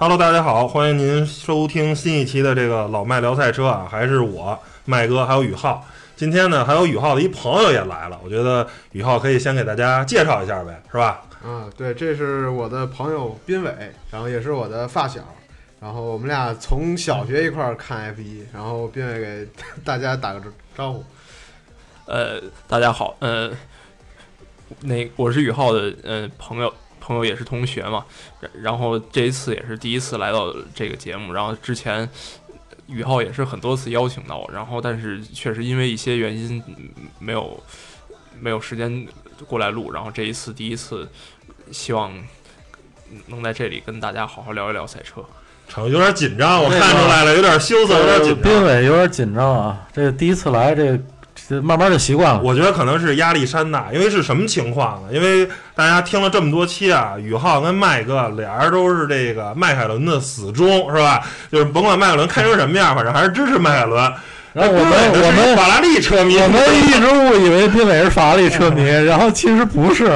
Hello，大家好，欢迎您收听新一期的这个老麦聊赛车啊，还是我麦哥，还有宇浩。今天呢，还有宇浩的一朋友也来了，我觉得宇浩可以先给大家介绍一下呗，是吧？啊，对，这是我的朋友斌伟，然后也是我的发小，然后我们俩从小学一块儿看 F 一，然后斌伟给大家打个招呼。呃，大家好，呃，那我是宇浩的呃朋友。朋友也是同学嘛，然后这一次也是第一次来到这个节目，然后之前宇浩也是很多次邀请到我，然后但是确实因为一些原因没有没有时间过来录，然后这一次第一次希望能在这里跟大家好好聊一聊赛车。成，有点紧张，我看出来了，有点羞涩，有点紧张。斌伟有点紧张啊，这第一次来这。慢慢就习惯了。我觉得可能是压力山大，因为是什么情况呢？因为大家听了这么多期啊，宇浩跟麦哥俩人都是这个迈凯伦的死忠，是吧？就是甭管迈凯伦开成什么样，反正还是支持迈凯伦。然后我们我们法拉利车迷，我们 一直误以为斌伟是法拉利车迷，然后其实不是。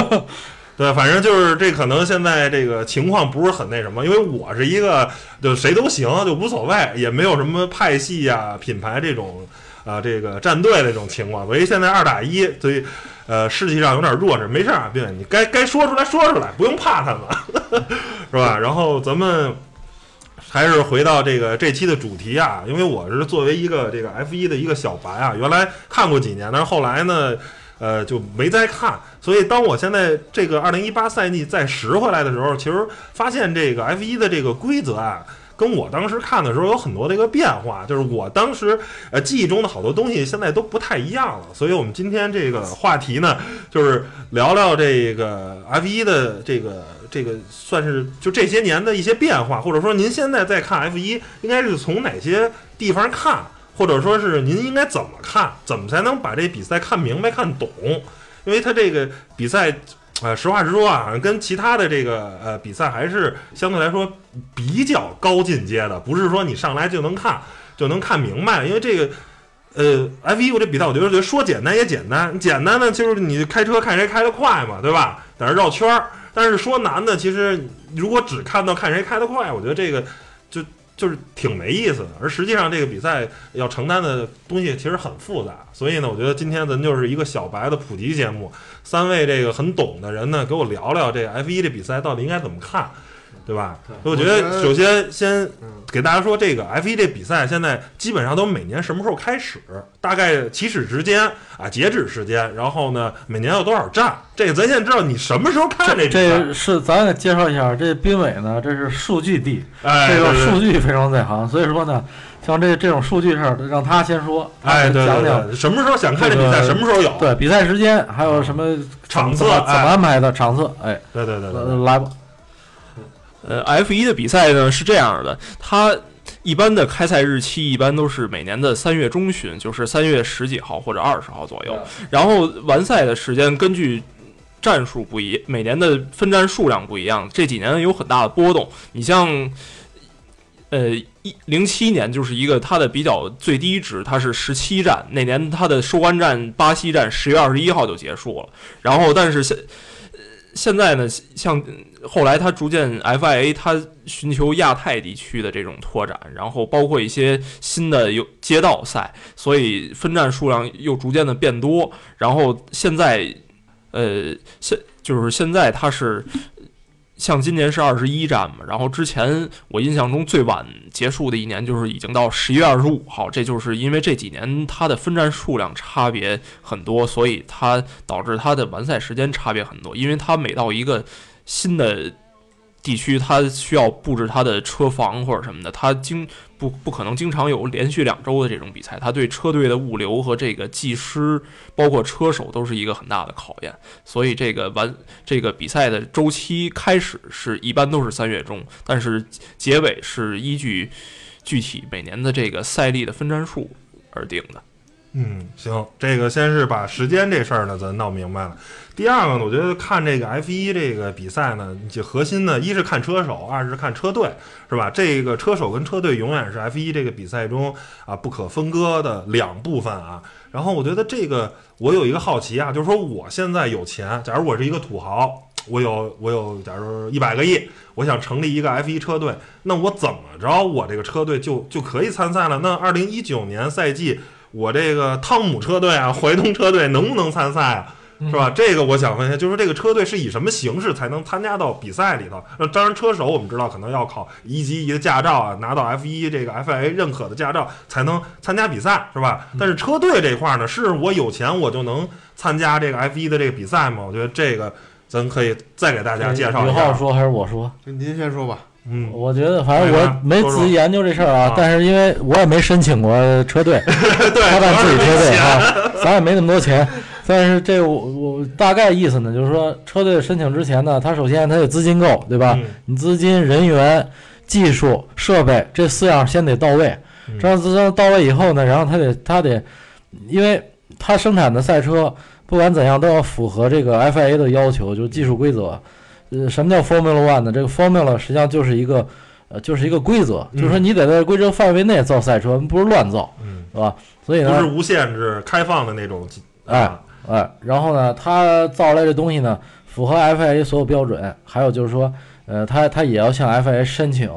对，反正就是这可能现在这个情况不是很那什么，因为我是一个就谁都行，就无所谓，也没有什么派系呀、品牌这种。啊，这个战队的这种情况，所以现在二打一，所以，呃，士气上有点弱势，没事啊，对，你该该说出来说出来，不用怕他们，是吧？然后咱们还是回到这个这期的主题啊，因为我是作为一个这个 F 一的一个小白啊，原来看过几年，但是后来呢，呃，就没再看，所以当我现在这个二零一八赛季再拾回来的时候，其实发现这个 F 一的这个规则啊。跟我当时看的时候有很多的一个变化，就是我当时呃记忆中的好多东西现在都不太一样了。所以我们今天这个话题呢，就是聊聊这个 F 一的这个这个算是就这些年的一些变化，或者说您现在在看 F 一，应该是从哪些地方看，或者说是您应该怎么看，怎么才能把这比赛看明白看懂？因为它这个比赛。呃，实话实说啊，跟其他的这个呃比赛还是相对来说比较高进阶的，不是说你上来就能看就能看明白。因为这个呃 F 一我这比赛，我觉得觉得说简单也简单，简单的就是你开车看谁开得快嘛，对吧？在那绕圈儿。但是说难的，其实如果只看到看谁开得快，我觉得这个就。是挺没意思的，而实际上这个比赛要承担的东西其实很复杂，所以呢，我觉得今天咱就是一个小白的普及节目，三位这个很懂的人呢，给我聊聊这 F 一这比赛到底应该怎么看。对吧？我觉得首先先给大家说，这个 F 一这比赛现在基本上都每年什么时候开始？大概起始时间啊，截止时间，然后呢，每年有多少站？这个咱先知道你什么时候看这比赛。这是咱介绍一下，这斌伟呢，这是数据帝，这个数据非常在行，所以说呢，像这这种数据事儿，让他先说，哎，讲讲什么时候想看这比赛，什么时候有？对，比赛时间还有什么场次怎么安排的场次？哎，对对对，来吧。呃，F 一的比赛呢是这样的，它一般的开赛日期一般都是每年的三月中旬，就是三月十几号或者二十号左右。然后完赛的时间根据战术不一，每年的分站数量不一样，这几年有很大的波动。你像，呃，一零七年就是一个它的比较最低值，它是十七站，那年它的收官战巴西站十月二十一号就结束了。然后，但是现现在呢，像后来他逐渐 FIA 他寻求亚太地区的这种拓展，然后包括一些新的有街道赛，所以分站数量又逐渐的变多。然后现在，呃，现就是现在他是。像今年是二十一站嘛，然后之前我印象中最晚结束的一年就是已经到十一月二十五号，这就是因为这几年它的分站数量差别很多，所以它导致它的完赛时间差别很多，因为它每到一个新的。地区它需要布置它的车房或者什么的，它经不不可能经常有连续两周的这种比赛，它对车队的物流和这个技师，包括车手都是一个很大的考验。所以这个完这个比赛的周期开始是一般都是三月中，但是结尾是依据具体每年的这个赛例的分站数而定的。嗯，行，这个先是把时间这事儿呢咱闹明白了。第二个呢，我觉得看这个 F 一这个比赛呢，就核心呢，一是看车手，二是看车队，是吧？这个车手跟车队永远是 F 一这个比赛中啊不可分割的两部分啊。然后我觉得这个我有一个好奇啊，就是说我现在有钱，假如我是一个土豪，我有我有，假如一百个亿，我想成立一个 F 一车队，那我怎么着，我这个车队就就可以参赛了？那二零一九年赛季，我这个汤姆车队啊，怀东车队能不能参赛啊？是吧？这个我想问一下，就是这个车队是以什么形式才能参加到比赛里头？那当然，车手我们知道可能要考一级一的驾照啊，拿到 F 一这个 FIA 认可的驾照才能参加比赛，是吧？但是车队这块呢，是我有钱我就能参加这个 F 一的这个比赛吗？我觉得这个咱可以再给大家介绍一下。刘浩说还是我说？您先说吧。嗯，我觉得反正我没仔细研究这事儿啊啊，但是因为我也没申请过车队，对，他办自己车队啊，咱也没那么多钱。但是这我我大概意思呢，就是说车队申请之前呢，他首先他得资金够，对吧？嗯你资金、人员、技术、设备这四样先得到位。嗯这样资金到位以后呢，然后他得他得，因为他生产的赛车不管怎样都要符合这个 FIA 的要求，就是技术规则。呃，什么叫 Formula One 呢？这个 Formula 实际上就是一个呃，就是一个规则，嗯就是说你得在规则范围内造赛车，不是乱造，嗯，是吧？所以呢，不是无限制开放的那种。哎啊哎，然后呢，他造出来这东西呢，符合 FIA 所有标准，还有就是说，呃，他他也要向 FIA 申请，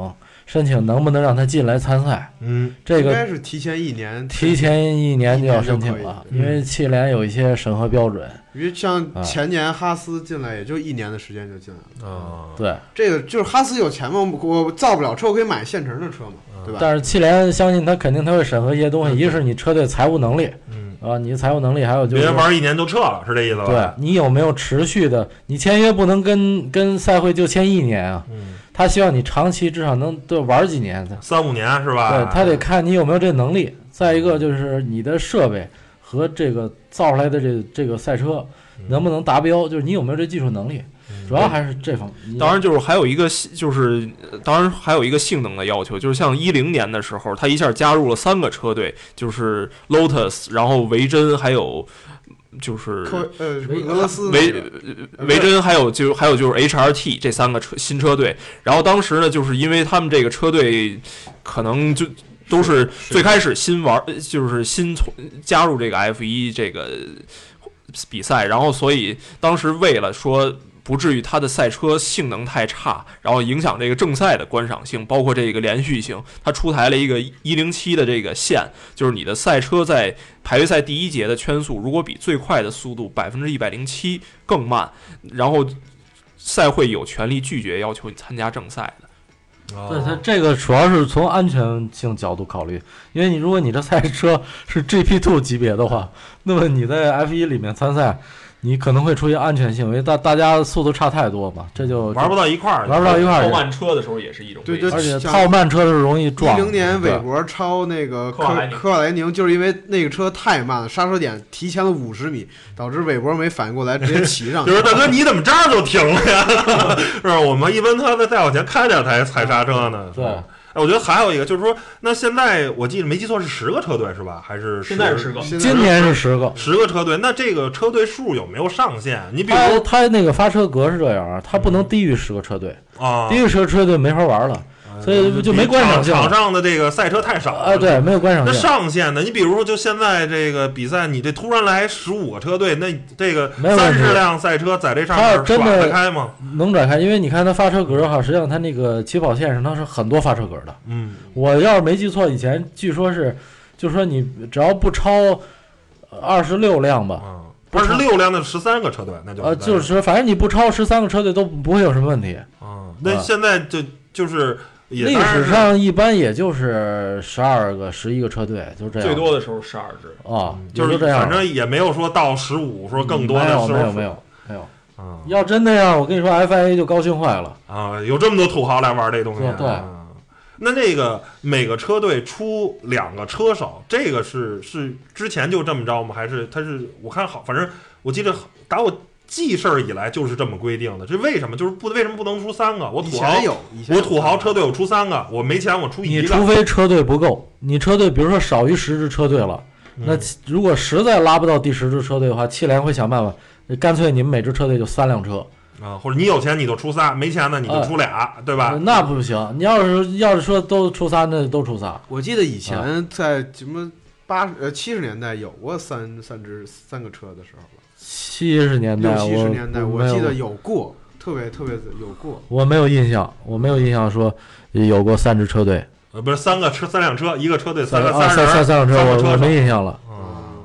申请能不能让他进来参赛。嗯这个应该是提前一年，提前一年就要申请了，嗯因为汽联有一些审核标准。因为像啊前年哈斯进来也就一年的时间就进来了。啊，对，这个就是哈斯有钱嘛，我我造不了车，我可以买现成的车嘛，对吧？但是汽联相信他肯定他会审核一些东西，一个是你车队财务能力嗯，啊，你的财务能力，还有就是别玩一年就撤了，是这意思吧？对，你有没有持续的，你签约不能跟跟赛会就签一年啊，嗯，他希望你长期至少能对玩几年。三五年是吧？对他得看你有没有这能力，再一个就是你的设备和这个造出来的这这个赛车能不能达标，就是你有没有这技术能力，主要还是这方面。当然，就是还有一个性就是，呃当然还有一个性能的要求，就是像一零年的时候，他一下加入了三个车队，就是 Lotus，然后维珍，还有就是科呃维俄罗斯维维珍，还有就还有就是 HRT 这三个车新车队。然后当时呢，就是因为他们这个车队可能就都是最开始新玩，就是新从加入这个 F 一这个比赛，然后所以当时为了说。不至于它的赛车性能太差，然后影响这个正赛的观赏性，包括这个连续性。它出台了一个一零七的这个线，就是你的赛车在排位赛第一节的圈速，如果比最快的速度百分之一百零七更慢，然后赛会有权利拒绝要求你参加正赛的。对它这个主要是从安全性角度考虑，因为你如果你这赛车是 GP Two 级别的话，那么你在 F 一里面参赛，你可能会出现安全性，因为大大家速度差太多嘛，这就玩不到一块儿去，玩不到一块儿去，超慢车的时候也是一种对危险就而且像套慢车的时候容易一撞。零年韦伯超那个科科瓦莱宁就是因为那个车太慢了，刹车点提前了五十米，导致韦伯没反应过来，直接骑上去就是。大哥，你怎么这儿就停了呀？是吧？我们一般他在再往前开点才踩刹车呢。对哎，我觉得还有一个就是说，那现在我记得没记错是十个车队是吧？还是现在是十个今年是十个。十个车队？那这个车队数有没有上限？你比如它说它那个发车格是这样啊，他不能低于十个车队，啊，低于十个车队没法玩了，所以就没观赏性场上的这个赛车太少了。啊，对，没有观赏那。上限呢？你比如说，就现在这个比赛，你这突然来十五个车队，那这个三十辆赛车在这上面真的得开吗？能转开，因为你看它发车格哈，实际上它那个起跑线上它是很多发车格的。嗯，我要是没记错，以前据说是，就是说你只要不超二十六辆吧，啊，不超二十六辆的十三个车队，那就呃，就是说反正你不超十三个车队都不会有什么问题。嗯，那啊现在就就是也历史上一般也就是十二个、十一个车队，就这样。最多的时候十二支。啊，嗯就是这样。反正也没有说到十五，说更多的没有时候没有没有没有。啊要真那样，我跟你说，FIA 就高兴坏了。啊，有这么多土豪来玩这东西啊，对那这个每个车队出两个车手，这个是是之前就这么着吗？还是他是我看好，反正我记得打我记事儿以来就是这么规定的。这为什么？就是不为什么不能出三个？我土豪有，我土豪车队我出三个，我没钱我出你一个。除非车队不够，你车队比如说少于十支车队了，那嗯如果实在拉不到第十支车队的话，汽联会想办法，干脆你们每支车队就三辆车，啊，或者你有钱你就出仨，没钱呢你就出俩，对吧？呃那不行。你要是要是说都出仨，那就都出仨。我记得以啊前在什么八呃七十年代有过三三支三个车的时候吧，七十年代我六七十年代我我记得有过，特别特别有过。我没有印象，我没有印象说有过三支车队，呃，不是三个车三辆车，一个车队三三三三三辆车，我我没印象了。嗯，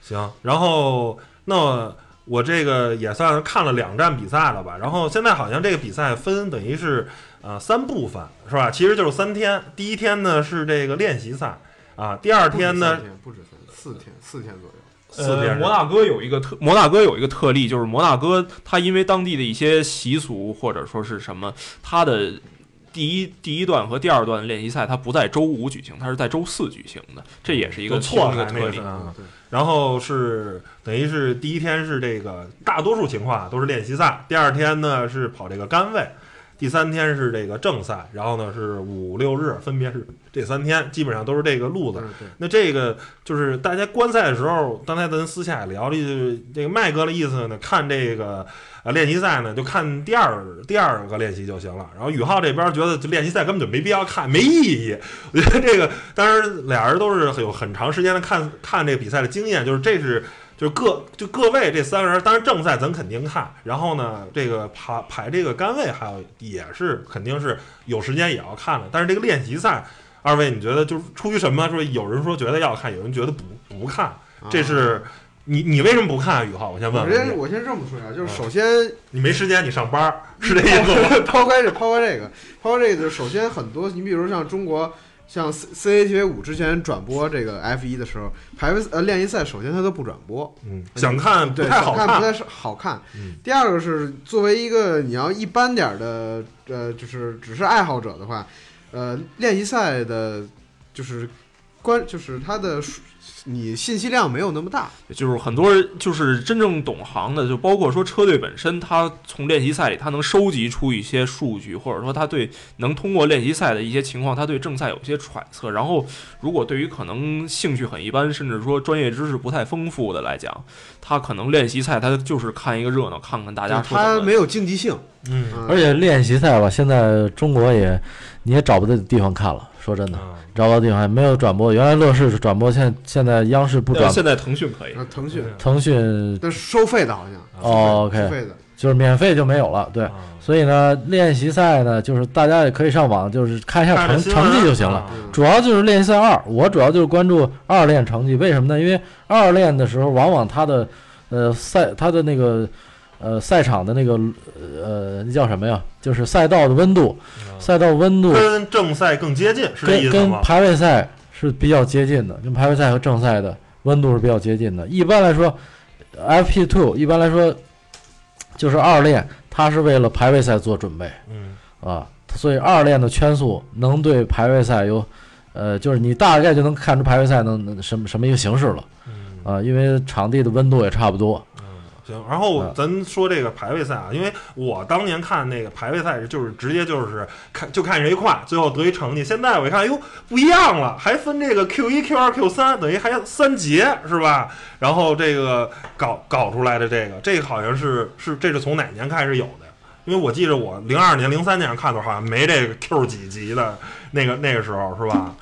行，然后那我这个也算是看了两站比赛了吧，然后现在好像这个比赛分等于是呃三部分是吧？其实就是三天，第一天呢是这个练习赛啊，第二天呢不止三天，四天四天左右。呃，摩纳哥有一个特，摩纳哥有一个特例，就是摩纳哥它因为当地的一些习俗或者说是什么，它的第一第一段和第二段练习赛它不在周五举行，它是在周四举行的，这也是一个错开一个特例。啊。然后是等于是第一天是这个大多数情况啊都是练习赛，第二天呢是跑这个杆位，第三天是这个正赛，然后呢是五六日分别是这三天，基本上都是这个路子。那这个就是大家观赛的时候，刚才咱私下也聊了，就是这个麦哥的意思呢，看这个呃练习赛呢，就看第二第二个练习就行了。然后宇浩这边觉得这练习赛根本就没必要看，没意义。我觉得这个当然俩人都是有很长时间的看看这个比赛的经验，就是这是。就是各就各位这三个人，当然正赛咱肯定看，然后呢，这个排排这个杆位还有也是肯定是有时间也要看的。但是这个练习赛，二位你觉得就是出于什么说？有人说觉得要看，有人觉得不不看，这是你你为什么不看啊？宇浩，我先问我先我先这么说一下，就是首先你没时间，你上班是 这意思吗？抛开这抛开这个抛开这个，就首先很多，你比如像中国。像 C C A T V 五之前转播这个 F 一的时候，排位呃练习赛，首先它都不转播，嗯，想看不，太好想看不太是好看。嗯第二个是作为一个你要一般点儿的呃，就是只是爱好者的话，呃，练习赛的，就是关就是它的数你信息量没有那么大，就是很多人就是真正懂行的，就包括说车队本身，他从练习赛里他能收集出一些数据，或者说他对能通过练习赛的一些情况，他对正赛有一些揣测。然后，如果对于可能兴趣很一般，甚至说专业知识不太丰富的来讲，他可能练习赛他就是看一个热闹，看看大家说怎么它没有竞技性。嗯嗯而且练习赛吧，现在中国也你也找不到地方看了。说真的，啊找不到地方，没有转播。原来乐视是转播，现现在央视不转，呃现在腾讯可以，啊，腾讯，腾讯但是收费的好像哦 OK 费的，就是免费就没有了。对，啊所以呢，练习赛呢，就是大家也可以上网，就是看一下成成绩就行了。主要就是练习赛二，我主要就是关注二练成绩。为什么呢？因为二练的时候，往往他的呃赛他的那个呃赛场的那个呃那叫什么呀？就是赛道的温度，赛道温度跟正赛更接近，是这意跟思吗？跟排位赛是比较接近的，跟排位赛和正赛的温度是比较接近的。一般来说，FP Two 一般来说就是二练，它是为了排位赛做准备嗯啊，所以二练的圈速能对排位赛有，呃，就是你大概就能看出排位赛能能什么什么一个形式了嗯啊，因为场地的温度也差不多。行，然后啊咱说这个排位赛啊，因为我当年看那个排位赛，就是直接就是看就看谁快，最后得一成绩。现在我一看，哟，不一样了，还分这个 Q 一、Q 二、Q 三，等于还三节是吧？然后这个搞搞出来的这个，这个好像是是这是从哪年开始有的？因为我记着我零二年、零三年看的好像没这个 Q 几级的那个那个时候是吧？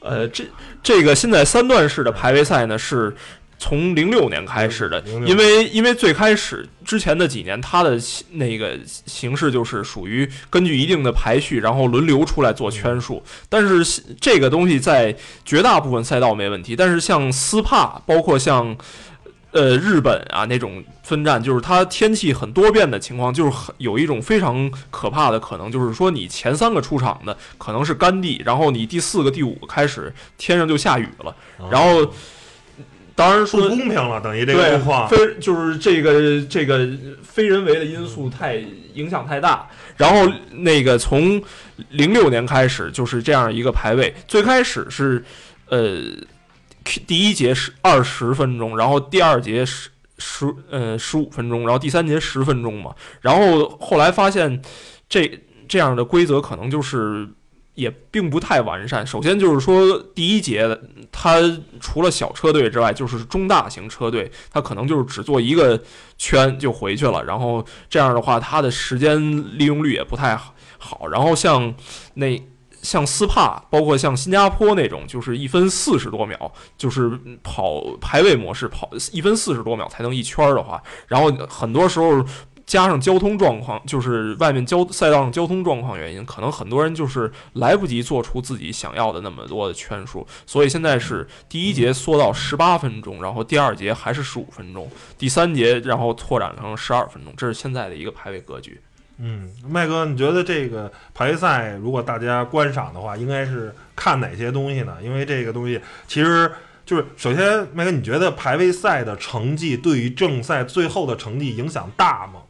呃，这这个现在三段式的排位赛呢是。从零六年开始的，因为因为最开始之前的几年，它的那个形式就是属于根据一定的排序，然后轮流出来做圈数。但是这个东西在绝大部分赛道没问题，但是像斯帕，包括像呃日本啊那种分站，就是它天气很多变的情况，就是很有一种非常可怕的可能，就是说你前三个出场的可能是干地，然后你第四个、第五个开始天上就下雨了，然后。当然不说公平了，等于这个对路况。非就是这个这个非人为的因素太影响太大。然后那个从零六年开始就是这样一个排位，最开始是呃第一节是二十分钟，然后第二节十十呃十五分钟，然后第三节十分钟嘛。然后后来发现这这样的规则可能就是。也并不太完善。首先就是说，第一节它除了小车队之外，就是中大型车队，它可能就是只做一个圈就回去了。然后这样的话，它的时间利用率也不太好。然后像那像斯帕，包括像新加坡那种，就是一分四十多秒，就是跑排位模式跑一分四十多秒才能一圈的话，然后很多时候。加上交通状况，就是外面交赛道上交通状况原因，可能很多人就是来不及做出自己想要的那么多的圈数，所以现在是第一节缩到十八分钟，然后第二节还是十五分钟，第三节然后拓展成十二分钟，这是现在的一个排位格局。嗯，麦哥，你觉得这个排位赛如果大家观赏的话，应该是看哪些东西呢？因为这个东西其实就是首先，麦哥，你觉得排位赛的成绩对于正赛最后的成绩影响大吗？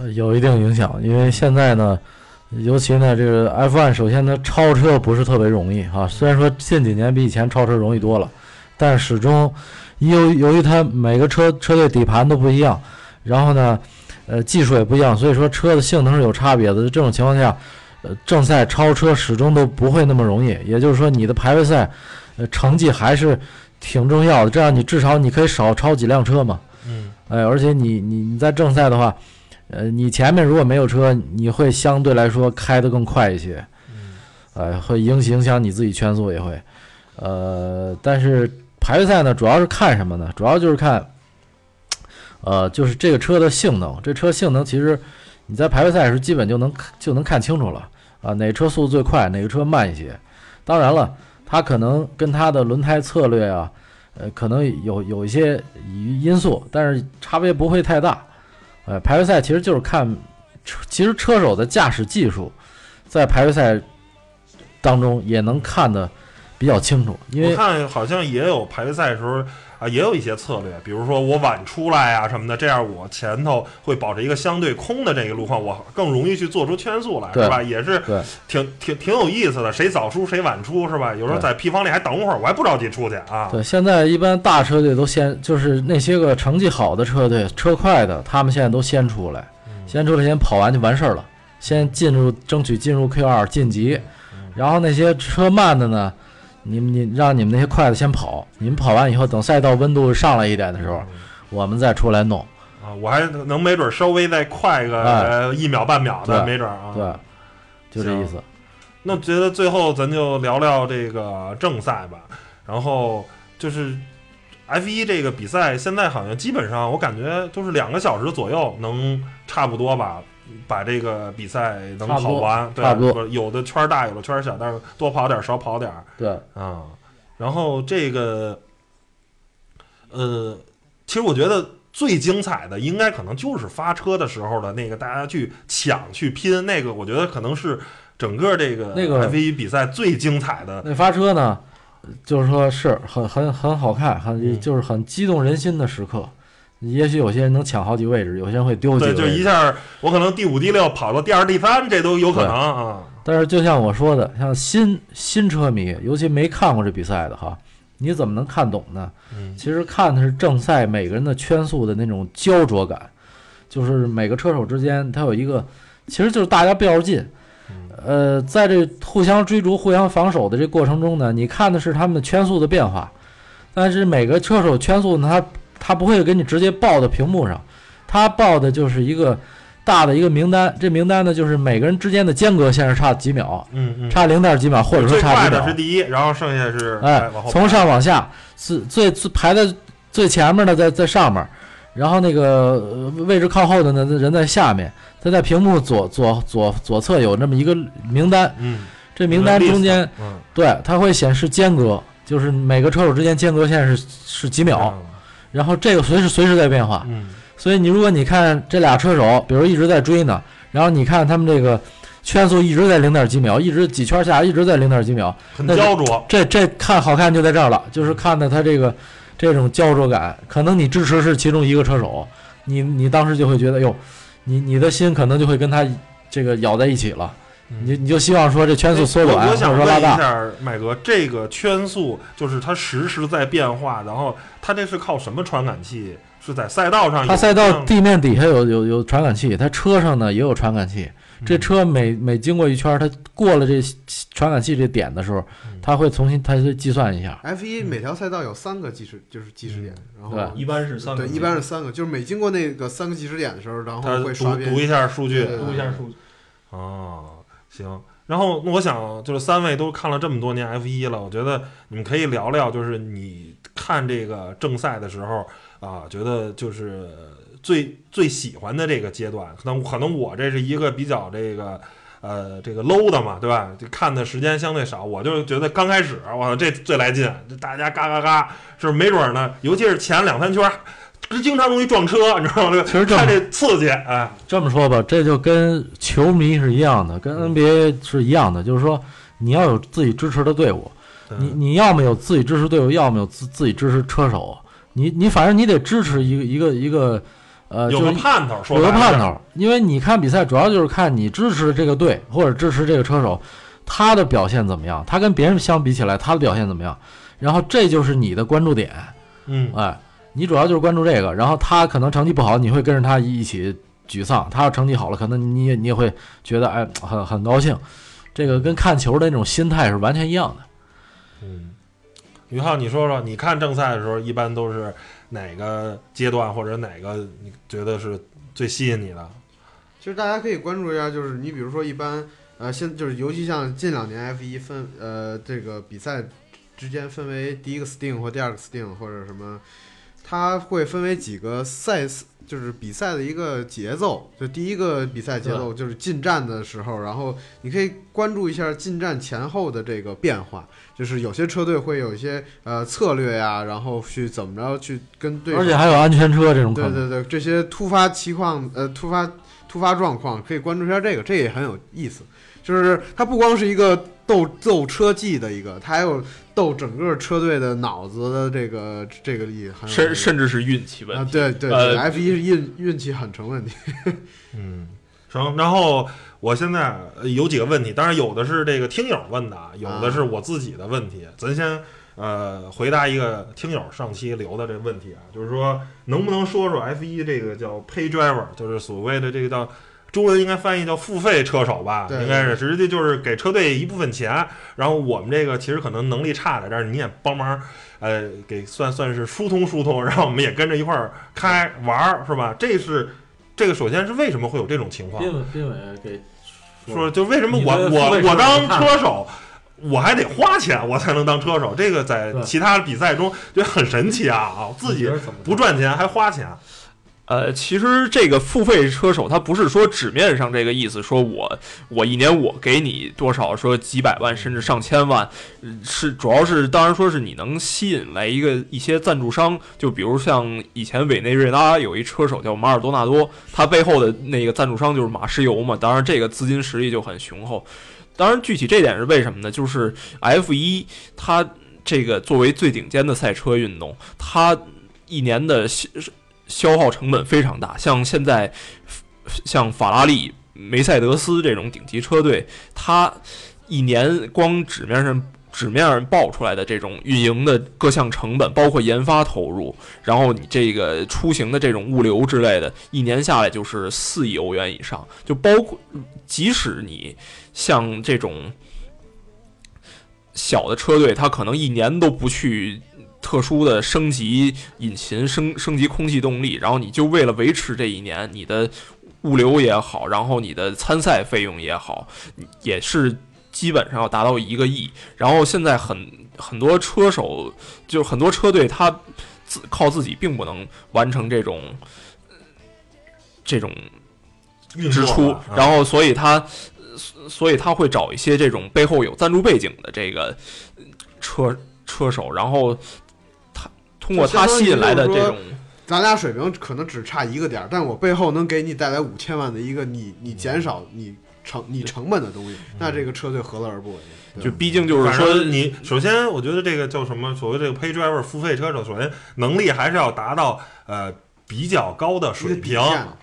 呃有一定影响，因为现在呢，尤其呢，这个 F1 首先它超车不是特别容易啊。虽然说近几年比以前超车容易多了，但始终由由于它每个车车队底盘都不一样，然后呢，呃，技术也不一样，所以说车的性能是有差别的。这种情况下，呃，正赛超车始终都不会那么容易。也就是说，你的排位赛，呃，成绩还是挺重要的，这样你至少你可以少超几辆车嘛。嗯哎，而且你你你在正赛的话，呃，你前面如果没有车，你会相对来说开得更快一些，嗯呃，会影影响你自己圈速也会，呃，但是排位赛呢，主要是看什么呢？主要就是看，呃，就是这个车的性能。这车性能其实你在排位赛时基本就能就能看清楚了啊，哪车速度最快，哪个车慢一些。当然了，它可能跟它的轮胎策略啊，呃，可能有有一些因素，但是差别不会太大。呃，排位赛其实就是看，其实车手的驾驶技术在排位赛当中也能看得比较清楚，因为我看好像也有排位赛的时候啊，也有一些策略，比如说我晚出来啊什么的，这样我前头会保持一个相对空的这个路况，我更容易去做出圈速来，是吧？也是对挺挺挺有意思的，谁早出谁晚出，是吧？有时候在 P 房里还等会儿，我还不着急出去啊。对，现在一般大车队都先就是那些个成绩好的车队，车快的，他们现在都先出来，嗯先出来先跑完就完事儿了，先进入争取进入 Q 二晋级，然后那些车慢的呢，你们你让你们那些快的先跑，你们跑完以后，等赛道温度上来一点的时候，我们再出来弄。啊，我还能没准稍微再快个、一秒半秒的，对没准啊。对，就这意思。那觉得最后咱就聊聊这个正赛吧，然后就是 F 一这个比赛，现在好像基本上我感觉都是两个小时左右能差不多吧，把这个比赛能跑完，对差不多有的圈儿大，有的圈儿小，但是多跑点儿少跑点儿对，啊。然后这个，呃，其实我觉得最精彩的应该可能就是发车的时候的那个大家去抢去拼那个，我觉得可能是整个这个那个 F 一比赛最精彩的。那发车呢，就是说是很很很好看，很嗯就是很激动人心的时刻。也许有些人能抢好几位置，有些人会丢几对，就个位置。一下我可能第五、第六跑到第二、第三，这都有可能啊。但是就像我说的，像新新车迷，尤其没看过这比赛的哈，你怎么能看懂呢？嗯其实看的是正赛每个人的圈速的那种焦灼感，就是每个车手之间他有一个，其实就是大家较着劲。呃，在这互相追逐、互相防守的这过程中呢，你看的是他们的圈速的变化，但是每个车手圈速呢，他他不会给你直接报到屏幕上，他报的就是一个大的一个名单，这名单呢就是每个人之间的间隔线是差几秒，嗯嗯，差零点几秒，或者说差几秒。的是第一，然后剩下是哎，从上往下，是最最排在最前面的在在上面，然后那个呃位置靠后的呢人在下面，他在屏幕左左左左侧有那么一个名单，嗯，这名单中间嗯。对它会显示间隔，就是每个车手之间间隔线是是几秒，，然后这个随时随时在变化，嗯。所以你如果你看这俩车手，比如一直在追呢，然后你看他们这个圈速一直在零点几秒，一直几圈下一直在零点几秒，很那焦灼，这这看好看就在这儿了，就是看的他这个这种焦灼感，可能你支持是其中一个车手，你你当时就会觉得哟，你你的心可能就会跟他这个咬在一起了，你你就希望说这圈速缩短或者我我想问一说拉大，下麦哥，这个圈速就是它实时在变化，然后它这是靠什么传感器？是在赛道上？它赛道地面底下有有有传感器，它车上呢也有传感器，这嗯车每每经过一圈，它过了这传感器这点的时候嗯，它会重新它会计算一下，F 一每条赛道有三个计时，就是计时点，然后对一般是三个对，一般是三个，就是每经过那个三个计时点的时候，然后会刷读读一下数据。读一下数据。哦，行。然后我想，就是三位都看了这么多年 F 一了，我觉得你们可以聊聊，就是你看这个正赛的时候啊，觉得就是最最喜欢的这个阶段。可能可能我这是一个比较这个呃这个 low 的嘛，对吧？就看的时间相对少，我就觉得刚开始，我，这最来劲，这大家嘎嘎嘎，是不是没准呢？尤其是前两三圈儿，经常容易撞车，你知道吗？其实这么看这刺激，哎，这么说吧，这就跟球迷是一样的，跟 NBA 是一样的，就是说你要有自己支持的队伍，你你要么有自己支持队伍，要么有自自己支持车手，你你反正你得支持一个一个一个，呃，有个盼头，说有个盼头，因为你看比赛主要就是看你支持这个队或者支持这个车手，他的表现怎么样，他跟别人相比起来他的表现怎么样，然后这就是你的关注点，嗯，哎，你主要就是关注这个，然后他可能成绩不好，你会跟着他一起沮丧；他要成绩好了，可能你也你也会觉得哎很很高兴。这个跟看球的那种心态是完全一样的。嗯，于浩，你说说，你看正赛的时候，一般都是哪个阶段或者哪个你觉得是最吸引你的？其实大家可以关注一下，就是你比如说一般，呃，现就是尤其像近两年 F 一分呃这个比赛之间分为第一个 Sting 或第二个 Sting 或者什么，它会分为几个赛，就是比赛的一个节奏。就第一个比赛节奏就是进站的时候，然后你可以关注一下进站前后的这个变化，就是有些车队会有一些呃策略呀，然后去怎么着去跟对而且还有安全车这种。对对对，这些突发情况，呃，突发突发状况可以关注一下这个，这也很有意思。就是它不光是一个斗斗车技的一个，他还有斗整个车队的脑子的这个这个力，很甚甚至是运气问啊，题。对对对、呃 f 一是运运气很成问题。嗯，行。然后我现在呃有几个问题，当然有的是这个听友问的，啊，有的是我自己的问题。咱先呃回答一个听友上期留的这个问题啊，就是说能不能说说 F 一这个叫 pay driver，就是所谓的这个叫。中文应该翻译叫付费车手吧，应该是直接就是给车队一部分钱，然后我们这个其实可能能力差点，但是你也帮忙，呃，给算算是疏通疏通，然后我们也跟着一块儿开玩儿，是吧？这是这个首先是为什么会有这种情况？说就为什么我我我当车手，我还得花钱我才能当车手，这个在其他比赛中就很神奇啊啊！自己不赚钱还花钱，呃，其实这个付费车手，他不是说纸面上这个意思，说我我一年我给你多少，说几百万甚至上千万，是主要是当然说是你能吸引来一个一些赞助商，就比如像以前委内瑞拉有一车手叫马尔多纳多，他背后的那个赞助商就是马石油嘛，当然这个资金实力就很雄厚。当然，具体这点是为什么呢？就是 F 一它这个作为最顶尖的赛车运动，它一年的消耗成本非常大。像现在，像法拉利、梅赛德斯这种顶级车队，它一年光纸面上纸面上报出来的这种运营的各项成本，包括研发投入，然后你这个出行的这种物流之类的，一年下来就是四亿欧元以上，就包括即使你像这种小的车队，它可能一年都不去特殊的升级引擎、升升级空气动力，然后你就为了维持这一年，你的物流也好，然后你的参赛费用也好，也是基本上要达到一个亿。然后现在很很多车手，就很多车队，他自靠自己并不能完成这种这种支出，然后所以他所以他会找一些这种背后有赞助背景的这个车车手，然后通过他吸引来的这种。咱俩水平可能只差一个点儿，但我背后能给你带来五千万的一个你你减少你成你成本的东西，那这个车队何乐而不为？就毕竟就是说正你首先，我觉得这个叫什么？所谓这个 pay driver 付费车手，首先能力还是要达到呃比较高的水平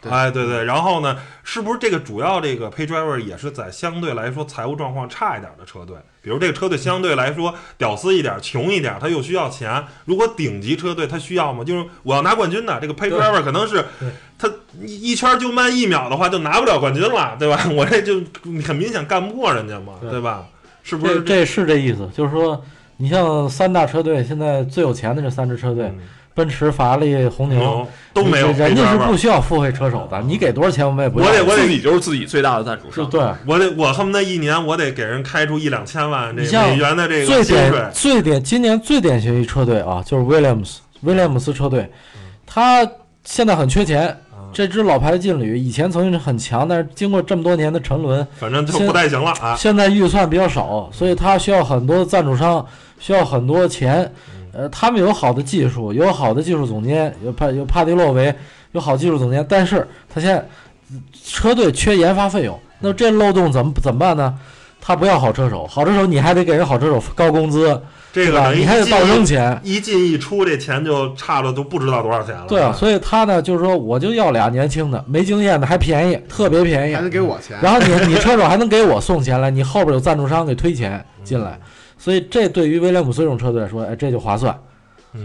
哎，对对。然后呢，是不是这个主要这个 pay driver 也是在相对来说财务状况差一点的车队？比如这个车队相对来说屌丝一点、穷一点，他又需要钱。如果顶级车队他需要吗？就是我要拿冠军的，这个 Paydriver 可能是对他一一圈就慢一秒的话，就拿不了冠军了，对吧？我这就很明显干不过人家嘛，对对吧？是不是？这这是这意思，就是说，你像三大车队，现在最有钱的这三支车队，嗯奔驰、法拉利、红牛，牛都没有人家是不需要付费车手的，你给多少钱我们也不要。我得我得自己就是自己最大的赞助商。对，我得我恨不得一年我得给人开出一两千万这你像美元的这最个薪水典，最典今年最典型一车队啊，就是威廉姆斯威廉姆斯车队，他现在很缺钱，这支老牌劲旅以前曾经是很强，但是经过这么多年的沉沦，反正就不太行了啊。现在预算比较少，所以他需要很多赞助商，需要很多钱。呃，他们有好的技术，有好的技术总监，有帕有帕迪洛维，有好技术总监，但是他现在车队缺研发费用，那这漏洞怎么怎么办呢？他不要好车手，好车手你还得给人好车手高工资，这个你还得倒一进扔钱。一进一出，这钱就差了都不知道多少钱了。对啊，所以他呢，就是说，我就要俩年轻的，没经验的还便宜，特别便宜还。能给我钱，然后你你车手还能给我送钱来，你后边有赞助商给推钱进来，所以这对于威廉姆斯这种车队来说，哎，这就划算。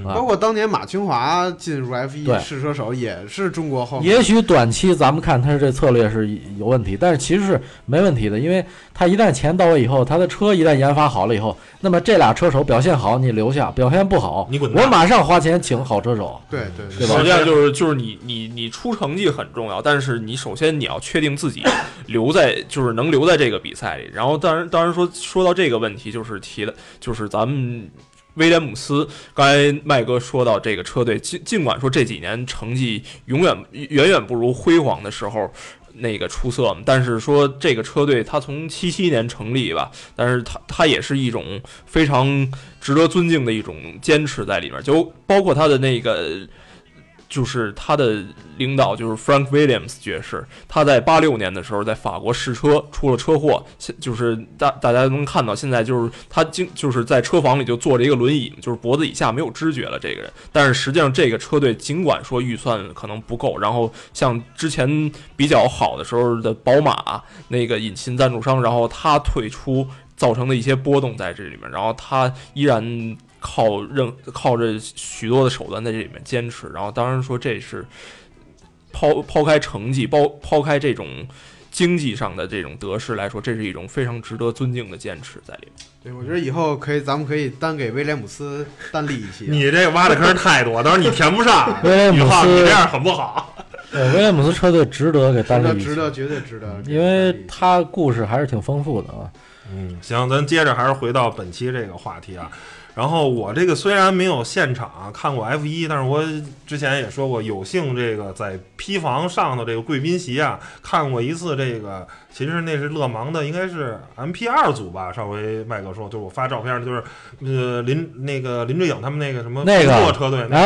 包括当年马清华进入 F 对。1试车手也是中国后也许短期咱们看他这策略是有问题，但是其实是没问题的，因为他一旦钱到位以后，他的车一旦研发好了以后，那么这俩车手表现好，你留下；表现不好，你滚蛋。我马上花钱请好车手。对对对。吧？实际上就是就是你你你出成绩很重要，但是你首先你要确定自己留在就是能留在这个比赛里。然后当然当然说说到这个问题，就是提的就是咱们威廉姆斯，刚才麦哥说到这个车队，尽尽管说这几年成绩永远远远不如辉煌的时候。那个出色，但是说这个车队，它从七七年成立吧，但是它它也是一种非常值得尊敬的一种坚持在里面，就包括他的那个。就是他的领导就是 Frank Williams 爵士，他在八六年的时候在法国试车出了车祸，就是大大家能看到现在就是他经就是在车房里就坐着一个轮椅，就是脖子以下没有知觉了这个人。但是实际上这个车队尽管说预算可能不够，然后像之前比较好的时候的宝马那个引擎赞助商，然后他退出造成的一些波动在这里面，然后他依然。靠任靠着许多的手段在这里面坚持，然后当然说这是抛抛开成绩，抛抛开这种经济上的这种得失来说，这是一种非常值得尊敬的坚持在里面。对，我觉得以后可以，咱们可以单给威廉姆斯单立一期。你这挖的坑太多，到时候你填不上。威廉姆宇浩，斯你这样很不好。对，威廉姆斯车队值得给值单立一期，值得，绝对值得，因为他故事还是挺丰富的啊。嗯，行，咱接着还是回到本期这个话题啊。然后我这个虽然没有现场看过 F 一，但是我之前也说过，有幸这个在坯房上的这个贵宾席啊看过一次这个，其实那是勒芒的，应该是 MP 二组吧。上回麦哥说，就是我发照片，就是呃林那个林志颖他们那个什么那个车队 L 那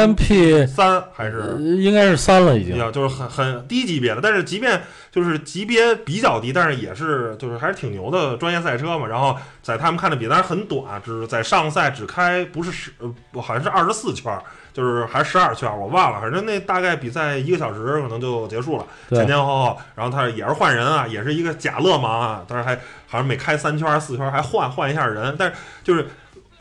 M P 三还呃是应该是三了已经。就是很很低级别的，但是即便就是级别比较低，但是也是就是还是挺牛的专业赛车嘛。然后在他们看的比赛很短，只在上赛只开不是十好像是二十四圈儿，就是还是十二圈，我忘了，反正那大概比赛一个小时可能就结束了，前，前后后。然后他也是换人啊，也是一个假勒芒啊，但是还好像每开三圈四圈还换换一下人，但是就是。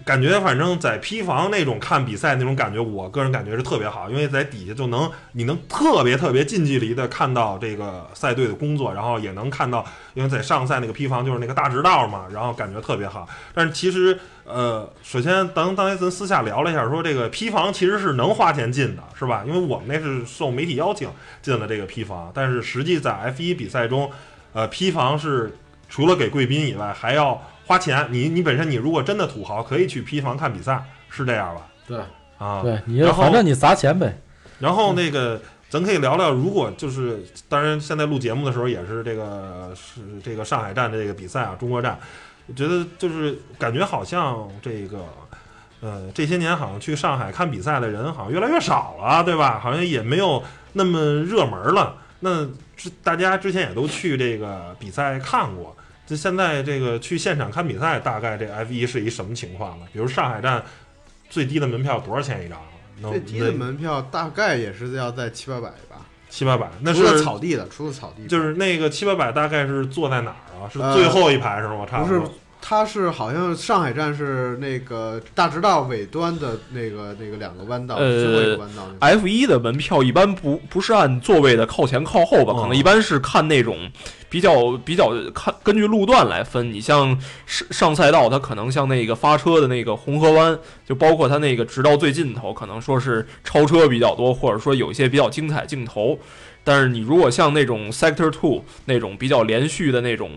感觉反正在坯房那种看比赛那种感觉，我个人感觉是特别好，因为在底下就能你能特别特别近距离的看到这个赛队的工作，然后也能看到，因为在上赛那个坯房就是那个大直道嘛，然后感觉特别好。但是其实呃，首先当当年咱私下聊了一下，说这个坯房其实是能花钱进的，是吧？因为我们那是受媒体邀请进了这个坯房，但是实际在 F 1比赛中，呃，坯房是除了给贵宾以外，还要花钱。你你本身你如果真的土豪，可以去坯房看比赛，是这样吧？对啊，对，你然后反正你砸钱呗。然后那个，咱可以聊聊，如果就是，当然现在录节目的时候也是这个是这个上海站的这个比赛啊，中国站，我觉得就是感觉好像这个，呃，这些年好像去上海看比赛的人好像越来越少了，对吧？好像也没有那么热门了。那之大家之前也都去这个比赛看过，就现在这个去现场看比赛，大概这 F 一是一什么情况呢？比如上海站最低的门票多少钱一张？能最低的门票大概也是要在七八百吧，七八百，那除了是草地的，除了草地，就是那个七八百，大概是坐在哪儿啊？是呃最后一排是吗？差不是多。它是好像上海站是那个大直道尾端的那个那个两个弯道，呃最后一个弯道。F 一的门票一般不不是按座位的靠前靠后吧，哦可能一般是看那种比较比较看根据路段来分。你像上上赛道，它可能像那个发车的那个红河湾，就包括它那个直到最尽头，可能说是超车比较多，或者说有一些比较精彩镜头。但是你如果像那种 Sector Two 那种比较连续的那种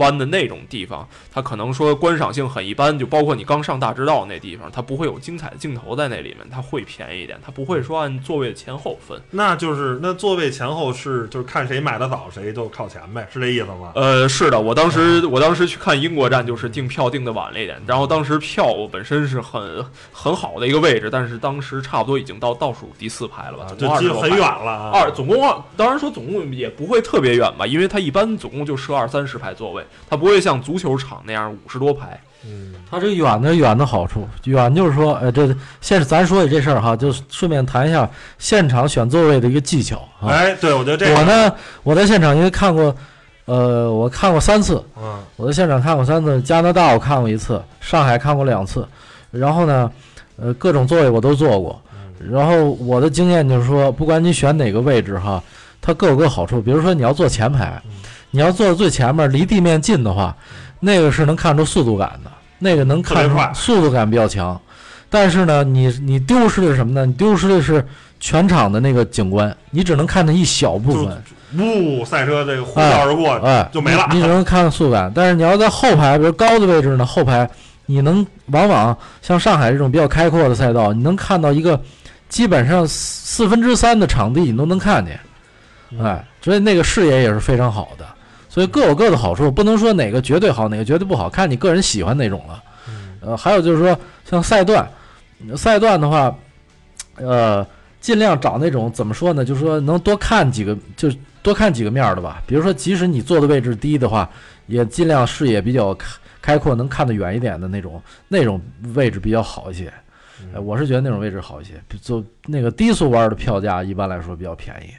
弯的那种地方，它可能说观赏性很一般，就包括你刚上大直道那地方，它不会有精彩的镜头在那里面，它会便宜一点，它不会说按座位前后分。那就是那座位前后是就是看谁买的早谁就靠前呗，是这意思吗？呃，是的，我当时我当时去看英国站，就是订票订的晚了一点，然后当时票我本身是很很好的一个位置，但是当时差不多已经到倒数第四排了吧，总就共二十多排其实很远了啊。二总共二，当然说总共也不会特别远吧，因为它一般总共就设二三十排座位，它不会像足球场那样五十多排。嗯，它这个远的远的好处，远就是说，呃，这现咱说起这事儿哈，就顺便谈一下现场选座位的一个技巧啊。哎，对，我觉得这个，我呢，我在现场因为看过，呃，我看过三次，嗯我在现场看过三次，加拿大我看过一次，上海看过两次，然后呢，呃，各种座位我都坐过。嗯然后我的经验就是说，不管你选哪个位置哈，它各有各好处。比如说你要坐前排嗯，你要坐在最前面，离地面近的话，那个是能看出速度感的，那个能看出速度感比较强。但是呢，你你丢失的是什么呢？你丢失的是全场的那个景观，你只能看到一小部分。呜，赛车这个呼啸而过，哎，就没了你。你只能看到速度感，但是你要在后排，比如高的位置呢，后排你能往往像上海这种比较开阔的赛道，你能看到一个基本上四四分之三的场地你都能看见，嗯哎，所以那个视野也是非常好的。所以各有各的好处，不能说哪个绝对好，哪个绝对不好，看你个人喜欢哪种了。嗯呃，还有就是说，像赛段，赛段的话，呃，尽量找那种怎么说呢？就是说能多看几个，就是多看几个面儿的吧。比如说，即使你坐的位置低的话，也尽量视野比较开开阔，能看得远一点的那种，那种位置比较好一些。我是觉得那种位置好一些。就那个低速弯的票价一般来说比较便宜，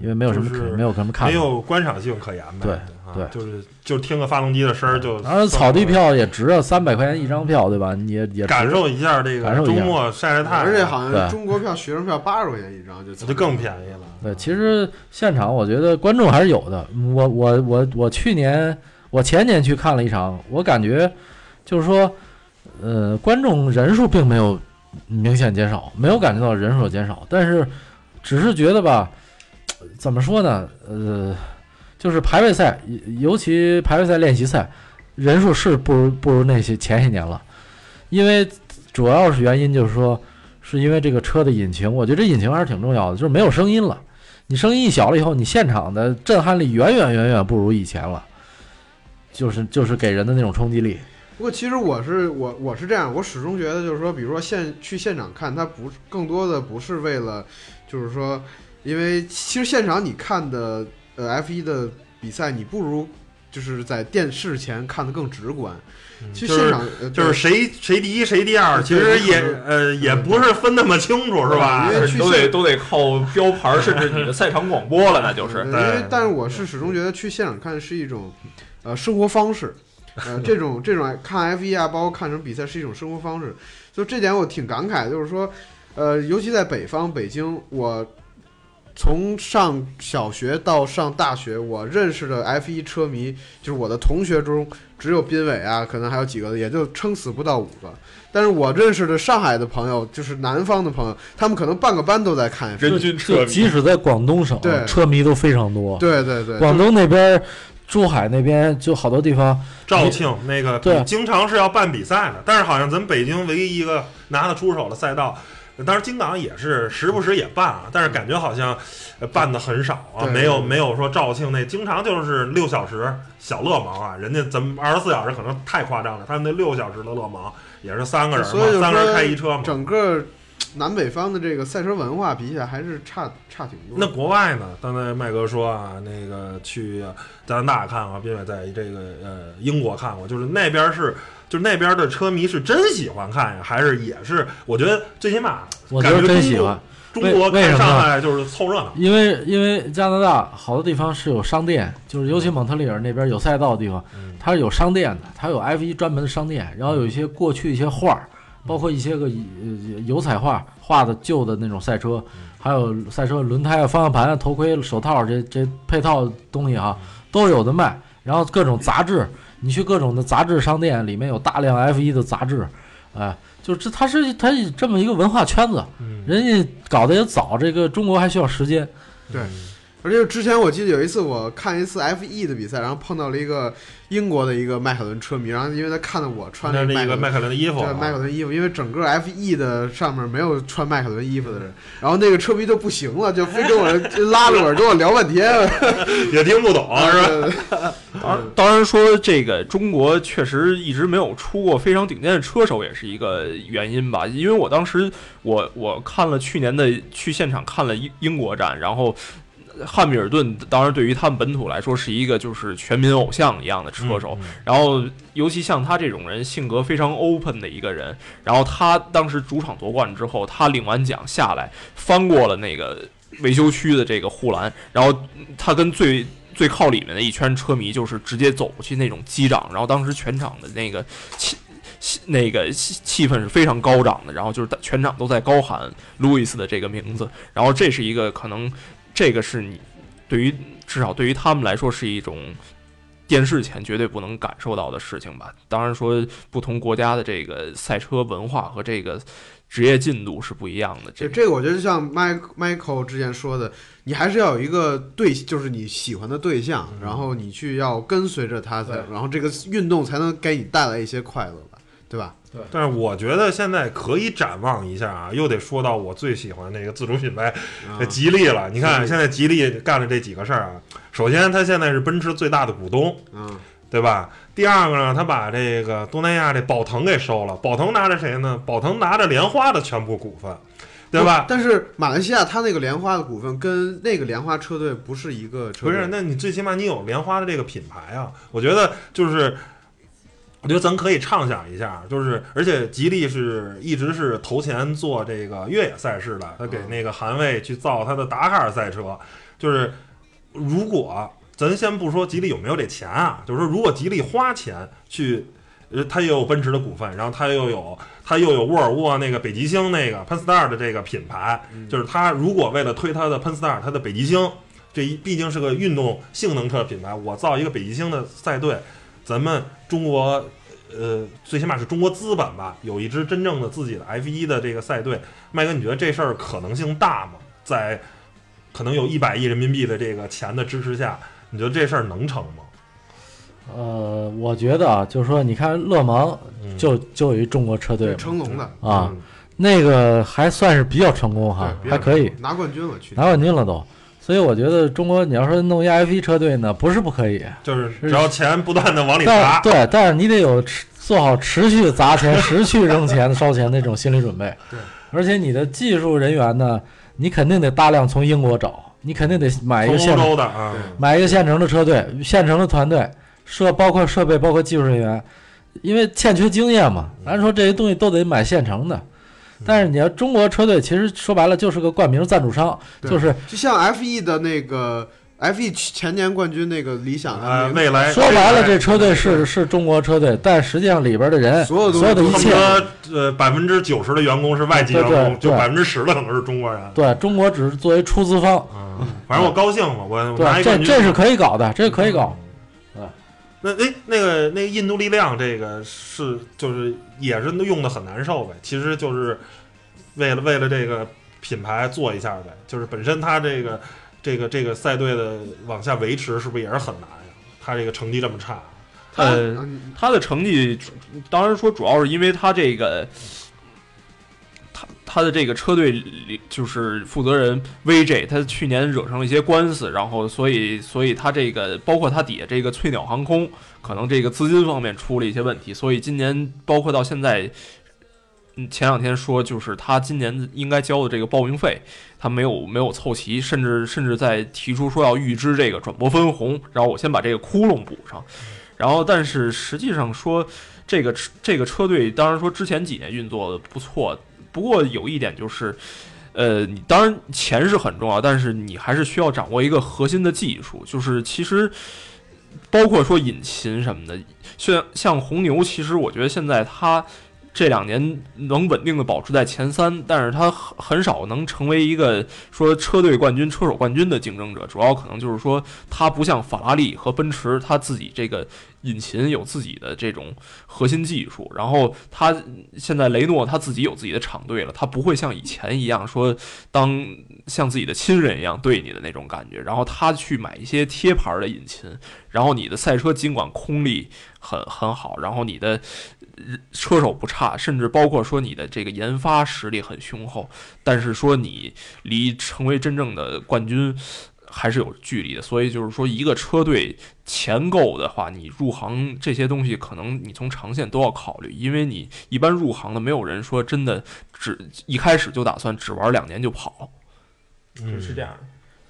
因为没有什么可、就是没有什么看没。有观赏性可言呗。对啊对就是就听个发动机的声儿就。然后草地票也值啊，三百块钱一张票，对吧？你也也感受一下这个感受一下周末晒晒太阳，而且好像中国票学生票八十块钱一张就就更便宜了。对，其实现场我觉得观众还是有的。我我我我去年我前年去看了一场，我感觉就是说，呃，观众人数并没有明显减少，没有感觉到人数有减少，但是只是觉得吧，怎么说呢？呃，就是排位赛，尤其排位赛练习赛，人数是不如不如那些前些年了，因为主要是原因就是说，是因为这个车的引擎，我觉得这引擎还是挺重要的，就是没有声音了。你声音一小了以后，你现场的震撼力远远远远不如以前了，就是就是给人的那种冲击力。不过其实我是我我是这样，我始终觉得就是说，比如说现去现场看，它不更多的不是为了，就是说，因为其实现场你看的呃 F 一的比赛，你不如就是在电视前看的更直观。其实就是现场、呃就是谁谁第一谁第二，其实也呃也不是分那么清楚，是吧因？为去都得都得靠标牌儿，甚至你的赛场广播了，那就是。呃因为但是我是始终觉得去现场看是一种呃生活方式，呃这种这种看 F 一啊，包括看什么比赛是一种生活方式，就这点我挺感慨，就是说，呃，尤其在北方北京，我从上小学到上大学，我认识的 F 一车迷，就是我的同学中只有斌伟啊，可能还有几个，也就撑死不到五个。但是我认识的上海的朋友，就是南方的朋友，他们可能半个班都在看 F 1。人均车迷即使在广东省对，车迷都非常多。对对对，广东那边、珠海那边就好多地方，肇庆那个对经常是要办比赛的，但是好像咱们北京唯一一个拿得出手的赛道。当然，京港也是时不时也办啊，但是感觉好像呃办的很少啊，没有没有说肇庆那经常就是六小时小乐盲啊，人家咱们二十四小时可能太夸张了，他们那六小时的乐盲也是三个人嘛，三个人开一车嘛。整个南北方的这个赛车文化比起来还是差差挺多。那国外呢？刚才麦哥说啊，那个去加拿大看过，并且在这个呃英国看过，就是那边是，就是那边的车迷是真喜欢看呀，还是也是？我觉得最起码我觉得真喜欢，中国为上呢海就是凑热闹。因为因为加拿大好多地方是有商店，就是尤其蒙特利尔那边有赛道的地方，嗯它是有商店的，它有 F 一专门的商店，然后有一些过去一些画儿，包括一些个呃油彩画画的旧的那种赛车，还有赛车轮胎啊、方向盘啊、头盔、手套这这配套东西哈，都有的卖。然后各种杂志，你去各种的杂志商店，里面有大量 F 1的杂志，哎，就这它是它这么一个文化圈子，嗯，人家搞得也早，这个中国还需要时间。对而且之前我记得有一次我看一次 F 1的比赛，然后碰到了一个英国的一个迈凯伦车迷，然后因为他看到我穿那那个迈凯伦。是一个迈凯伦的衣服对啊，迈凯伦衣服，因为整个 F 1的上面没有穿迈凯伦衣服的人，然后那个车迷就不行了，就非跟我 拉着我跟我聊半天，也听不懂是吧？是吧？当然，当然说这个中国确实一直没有出过非常顶尖的车手，也是一个原因吧。因为我当时我我看了去年的去现场看了英英国站，然后汉密尔顿当然对于他们本土来说是一个就是全民偶像一样的车手。嗯然后，尤其像他这种人，性格非常 open 的一个人，然后他当时主场夺冠之后，他领完奖下来，翻过了那个维修区的这个护栏，然后他跟最最靠里面的一圈车迷就是直接走过去那种击掌，然后当时全场的那个气气那个气气氛是非常高涨的，然后就是全场都在高喊路易斯的这个名字，然后这是一个可能，这个是你对于至少对于他们来说是一种。电视前绝对不能感受到的事情吧。当然说，不同国家的这个赛车文化和这个职业进度是不一样的。这这这个我觉得就像 Mike Michael 之前说的，你还是要有一个对，就是你喜欢的对象，然后你去要跟随着他才，然后这个运动才能给你带来一些快乐吧，对吧？但是我觉得现在可以展望一下啊，又得说到我最喜欢那个自主品牌啊吉利了。你看现在吉利干了这几个事儿啊，首先它现在是奔驰最大的股东，嗯，对吧？第二个呢，他把这个东南亚这宝腾给收了，宝腾拿着谁呢？宝腾拿着莲花的全部股份，对吧？但是马来西亚它那个莲花的股份跟那个莲花车队不是一个车队，不是，那你最起码你有莲花的这个品牌啊。我觉得就是，我觉得咱可以畅想一下，就是而且吉利是一直是投钱做这个越野赛事的，他给那个韩卫去造他的达喀尔赛车，就是如果咱先不说吉利有没有这钱啊，就是说如果吉利花钱去。呃，他又有奔驰的股份，然后他又有他又有沃尔沃那个北极星那个 Penn-Star 的这个品牌，就是他如果为了推他的 Penn-Star，他的北极星，这一毕竟是个运动性能车品牌，我造一个北极星的赛队，咱们中国，呃，最起码是中国资本吧，有一支真正的自己的 F 一的这个赛队，麦哥，你觉得这事儿可能性大吗？在可能有一百亿人民币的这个钱的支持下，你觉得这事儿能成吗？呃，我觉得啊，就是说，你看勒芒嗯就就有一中国车队成龙的啊，嗯那个还算是比较成功哈，还可以拿冠军了，去拿冠军了都。所以我觉得中国你要说弄一 F 1车队呢，不是不可以，就是只要钱不断的往里砸，对，但是你得有持做好持续砸钱、持续扔钱、烧钱那种心理准备。对，而且你的技术人员呢，你肯定得大量从英国找，你肯定得买一个现成的啊，买一个现成的车队、现成的团队，设包括设备、包括技术人员，因为欠缺经验嘛。嗯咱说这些东西都得买现成的。但是你要中国车队，其实说白了就是个冠名赞助商，就是就像 F E 的那个 F E 前年冠军那个理想的啊，那个未来说白了这车队是是中国车队，但实际上里边的人所有所有的一切，呃百分之九十的员工是外籍员工，就百分之十的可能是中国人。对中国只是作为出资方，嗯，反正我高兴嘛，我。这这是可以搞的，这个可以搞。嗯。那哎，那个那个印度力量这个是就是也是用的很难受呗，其实就是为了为了这个品牌做一下呗，就是本身他这个这个这个赛队的往下维持是不是也是很难呀？他这个成绩这么差，呃，嗯他的成绩，当然说主要是因为他这个，他的这个车队就是负责人 VJ，他去年惹上了一些官司，然后所以所以他这个包括他底下这个翠鸟航空，可能这个资金方面出了一些问题，所以今年包括到现在。嗯，前两天说就是他今年应该交的这个报名费，他没有没有凑齐，甚至甚至在提出说要预支这个转播分红，然后我先把这个窟窿补上。然后，但是实际上说，这个车这个车队，当然说之前几年运作的不错，不过有一点就是，呃，你当然钱是很重要，但是你还是需要掌握一个核心的技术，就是其实包括说引擎什么的，像像红牛，其实我觉得现在它。这两年能稳定的保持在前三，但是它很很少能成为一个说车队冠军、车手冠军的竞争者。主要可能就是说，它不像法拉利和奔驰，它自己这个引擎有自己的这种核心技术，然后他现在雷诺他自己有自己的厂队了，他不会像以前一样说当像自己的亲人一样对你的那种感觉，然后他去买一些贴牌的引擎，然后你的赛车尽管空力很很好，然后你的车手不差，甚至包括说你的这个研发实力很雄厚，但是说你离成为真正的冠军还是有距离的。所以就是说，一个车队钱够的话，你入行这些东西可能你从长线都要考虑，因为你一般入行的没有人说真的只一开始就打算只玩两年就跑，嗯是这样。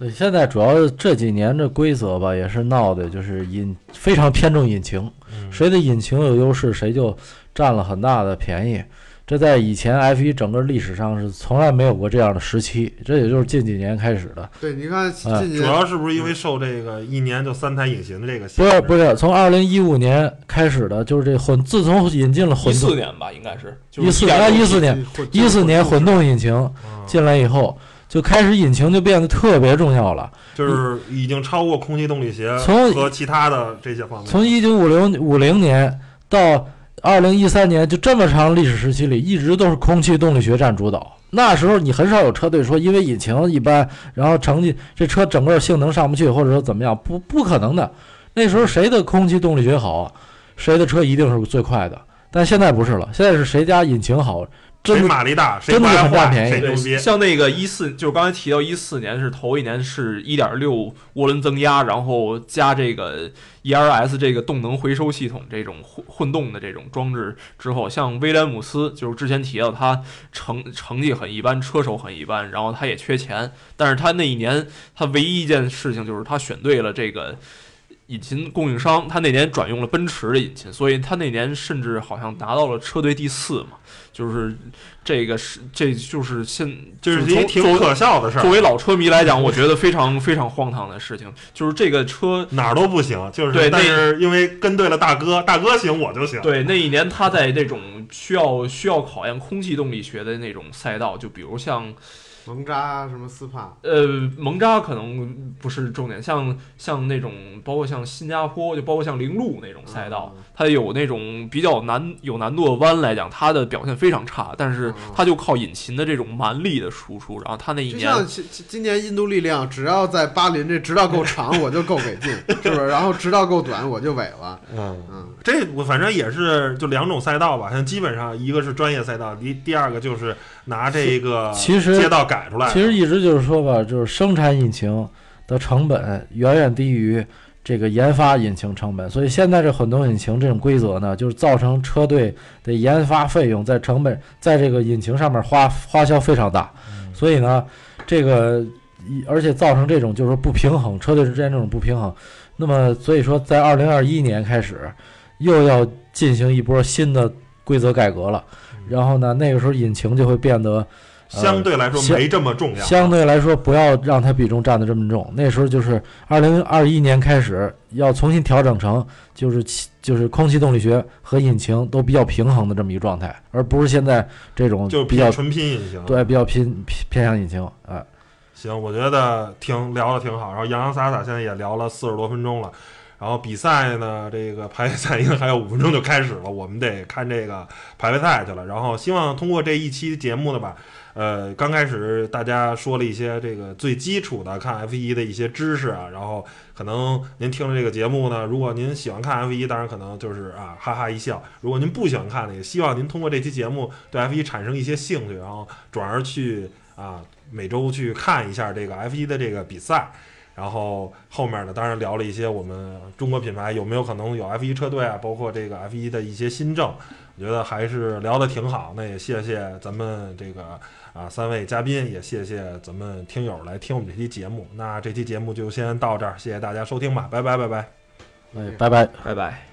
对，现在主要这几年这规则吧，也是闹的，就是引非常偏重引擎，嗯 谁的引擎有优势，谁就占了很大的便宜。这在以前 F 一整个历史上是从来没有过这样的时期，这也就是近几年开始的。对，你看近哎几年主要是不是因为受这个一年就三台引擎的这个不限制？是不是，从二零一五年开始的，就是这混，自从引进了混动，一四年吧，应该是一四啊一四年混一四年混动引擎嗯进来以后，就开始引擎就变得特别重要了。就是已经超过空气动力学从和其他的这些方面。从一九五零五零年到二零一三年，就这么长历史时期里，一直都是空气动力学占主导。那时候你很少有车队说因为引擎一般，然后成绩这车整个性能上不去，或者说怎么样，不不可能的。那时候谁的空气动力学好，谁的车一定是最快的。但现在不是了，现在是谁家引擎好，真谁马力大，谁真的是不爱坏很占便宜谁牛逼。像那个一四，就是刚才提到一四年是头一年是一点六涡轮增压，然后加这个 ERS 这个动能回收系统这种混混动的这种装置之后，像威廉姆斯就是之前提到他成成绩很一般，车手很一般，然后他也缺钱，但是他那一年他唯一一件事情就是他选对了这个。引擎供应商，他那年转用了奔驰的引擎，所以他那年甚至好像拿到了车队第四嘛，就是这个是这就是现就是一挺可笑的事儿，作为老车迷来讲，我觉得非常非常荒唐的事情，就是这个车。哪儿都不行，就是对但是因为跟对了大哥，大哥行我就行。对，那一年他在那种需要需要考验空气动力学的那种赛道，就比如像蒙扎啊什么斯帕，呃蒙扎可能不是重点，像像那种包括像新加坡，就包括像零路那种赛道，嗯它有那种比较难有难度的弯来讲，它的表现非常差，但是嗯它就靠引擎的这种蛮力的输出，然后它那一就年像今年印度力量，只要在巴林这直道够长，我就够给劲，是不是？然后直道够短，我就尾了。嗯，嗯，这我反正也是就两种赛道吧，像基本上一个是专业赛道，第第二个就是拿这个其实街道改出来的。其实一直就是说吧，就是生产引擎的成本远远低于这个研发引擎成本，所以现在这混动引擎这种规则呢，就是造成车队的研发费用在成本在这个引擎上面花花销非常大，所以呢，这个一而且造成这种就是说不平衡，车队之间这种不平衡。那么所以说，在二零二一年开始，又要进行一波新的规则改革了，然后呢，那个时候引擎就会变得。相对来说没这么重要。相对来说，不要让它比重占得这么重。那时候就是二零二一年开始，要重新调整成就是气就是空气动力学和引擎都比较平衡的这么一个状态，而不是现在这种就比较纯拼引擎。对比较拼偏偏向引擎。哎，行，我觉得挺聊的挺好。然后洋洋洒洒现在也聊了四十多分钟了。然后比赛呢，这个排位赛应该还有五分钟就开始了，我们得看这个排位赛去了。然后希望通过这一期节目呢吧，呃，刚开始大家说了一些这个最基础的看 F 1的一些知识啊，然后可能您听了这个节目呢，如果您喜欢看 F 1当然可能就是啊哈哈一笑；如果您不喜欢看呢，也希望您通过这期节目对 F 1产生一些兴趣，然后转而去啊每周去看一下这个 F 1的这个比赛。然后后面呢，当然聊了一些我们中国品牌有没有可能有 F 1车队啊，包括这个 F 1的一些新政，我觉得还是聊得挺好。那也谢谢咱们这个啊三位嘉宾，也谢谢咱们听友来听我们这期节目。那这期节目就先到这儿，谢谢大家收听吧，拜拜拜拜。哎，拜拜。拜拜。